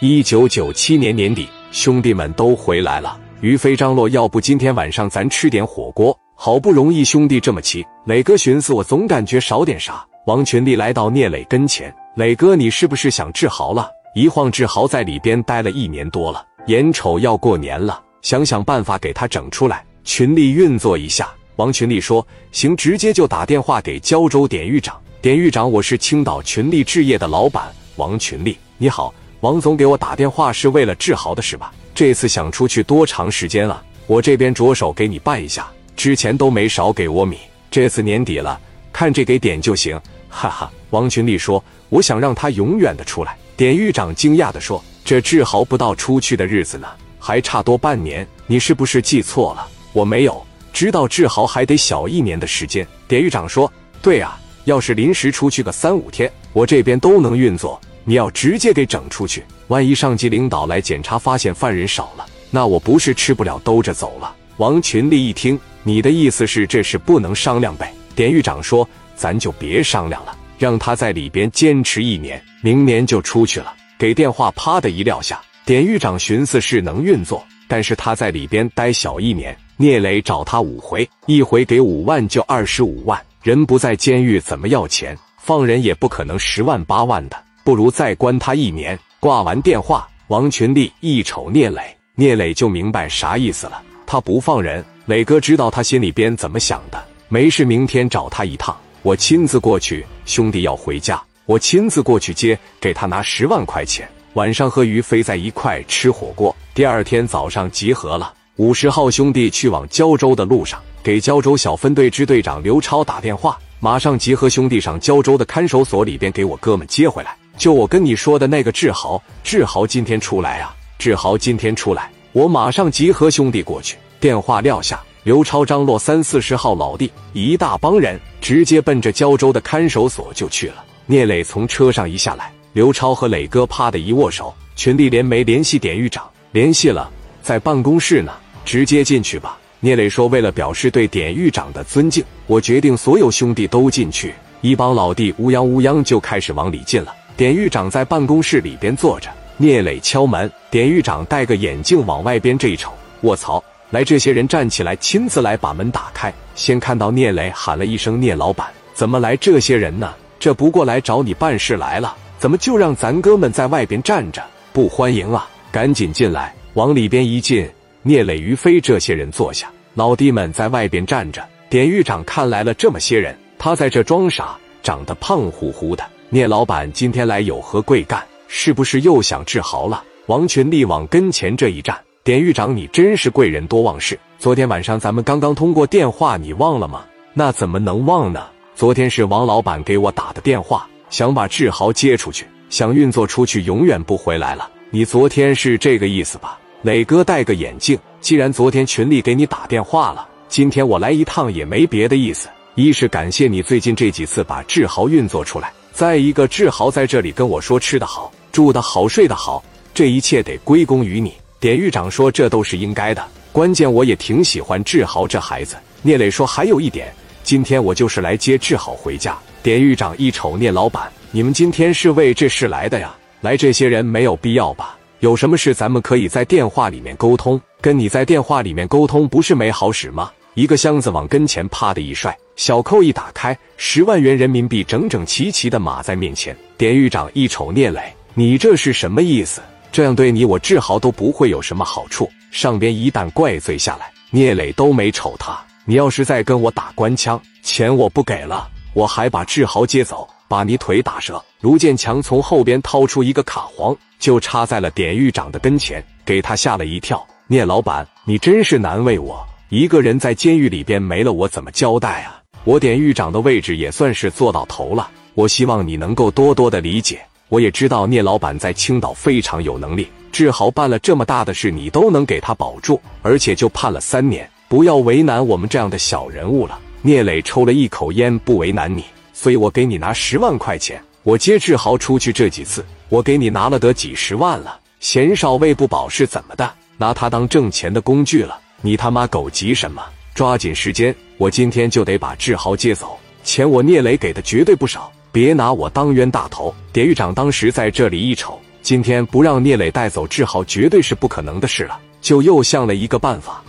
一九九七年年底，兄弟们都回来了。于飞、张罗，要不今天晚上咱吃点火锅？好不容易兄弟这么齐，磊哥寻思，我总感觉少点啥。王群力来到聂磊跟前，磊哥，你是不是想志豪了？一晃志豪在里边待了一年多了，眼瞅要过年了，想想办法给他整出来。群力运作一下。王群力说：“行，直接就打电话给胶州典狱长。典狱长，我是青岛群力置业的老板王群力，你好。”王总给我打电话是为了志豪的事吧？这次想出去多长时间了？我这边着手给你办一下，之前都没少给我米，这次年底了，看这给点就行。哈哈，王群力说：“我想让他永远的出来。”典狱长惊讶的说：“这志豪不到出去的日子呢，还差多半年，你是不是记错了？我没有，知道志豪还得小一年的时间。”典狱长说：“对啊，要是临时出去个三五天，我这边都能运作。”你要直接给整出去，万一上级领导来检查发现犯人少了，那我不是吃不了兜着走了。王群力一听，你的意思是这事不能商量呗？典狱长说，咱就别商量了，让他在里边坚持一年，明年就出去了。给电话啪的一撂下，典狱长寻思是能运作，但是他在里边待小一年，聂磊找他五回，一回给五万就二十五万，人不在监狱怎么要钱？放人也不可能十万八万的。不如再关他一年。挂完电话，王群力一瞅聂磊，聂磊就明白啥意思了。他不放人，磊哥知道他心里边怎么想的。没事，明天找他一趟，我亲自过去。兄弟要回家，我亲自过去接，给他拿十万块钱。晚上和于飞在一块吃火锅。第二天早上集合了，五十号兄弟去往胶州的路上，给胶州小分队支队长刘超打电话，马上集合兄弟上胶州的看守所里边，给我哥们接回来。就我跟你说的那个志豪，志豪今天出来啊！志豪今天出来，我马上集合兄弟过去。电话撂下，刘超、张罗三四十号老弟一大帮人直接奔着胶州的看守所就去了。聂磊从车上一下来，刘超和磊哥啪的一握手。群力连没联系典狱长，联系了，在办公室呢，直接进去吧。聂磊说：“为了表示对典狱长的尊敬，我决定所有兄弟都进去。”一帮老弟乌泱乌泱就开始往里进了。典狱长在办公室里边坐着，聂磊敲门。典狱长戴个眼镜往外边这一瞅，卧槽！来这些人站起来，亲自来把门打开。先看到聂磊，喊了一声：“聂老板，怎么来这些人呢？这不过来找你办事来了，怎么就让咱哥们在外边站着？不欢迎啊！赶紧进来！”往里边一进，聂磊、于飞这些人坐下，老弟们在外边站着。典狱长看来了这么些人，他在这装傻，长得胖乎乎的。聂老板今天来有何贵干？是不是又想治豪了？王群力往跟前这一站，典狱长，你真是贵人多忘事。昨天晚上咱们刚刚通过电话，你忘了吗？那怎么能忘呢？昨天是王老板给我打的电话，想把志豪接出去，想运作出去，永远不回来了。你昨天是这个意思吧？磊哥戴个眼镜，既然昨天群力给你打电话了，今天我来一趟也没别的意思。一是感谢你最近这几次把志豪运作出来。再一个，志豪在这里跟我说吃的好、住的好、睡得好，这一切得归功于你。典狱长说这都是应该的，关键我也挺喜欢志豪这孩子。聂磊说还有一点，今天我就是来接志豪回家。典狱长一瞅聂老板，你们今天是为这事来的呀？来这些人没有必要吧？有什么事咱们可以在电话里面沟通，跟你在电话里面沟通不是没好使吗？一个箱子往跟前啪的一摔，小扣一打开，十万元人民币整整齐齐的码在面前。典狱长一瞅聂磊，你这是什么意思？这样对你我志豪都不会有什么好处。上边一旦怪罪下来，聂磊都没瞅他。你要是再跟我打官腔，钱我不给了，我还把志豪接走，把你腿打折。卢建强从后边掏出一个卡簧，就插在了典狱长的跟前，给他吓了一跳。聂老板，你真是难为我。一个人在监狱里边没了，我怎么交代啊？我典狱长的位置也算是做到头了。我希望你能够多多的理解。我也知道聂老板在青岛非常有能力，志豪办了这么大的事，你都能给他保住，而且就判了三年。不要为难我们这样的小人物了。聂磊抽了一口烟，不为难你，所以我给你拿十万块钱。我接志豪出去这几次，我给你拿了得几十万了。嫌少喂不饱是怎么的？拿他当挣钱的工具了？你他妈狗急什么？抓紧时间！我今天就得把志豪接走，钱我聂磊给的绝对不少，别拿我当冤大头。典狱长当时在这里一瞅，今天不让聂磊带走志豪，绝对是不可能的事了。就又想了一个办法。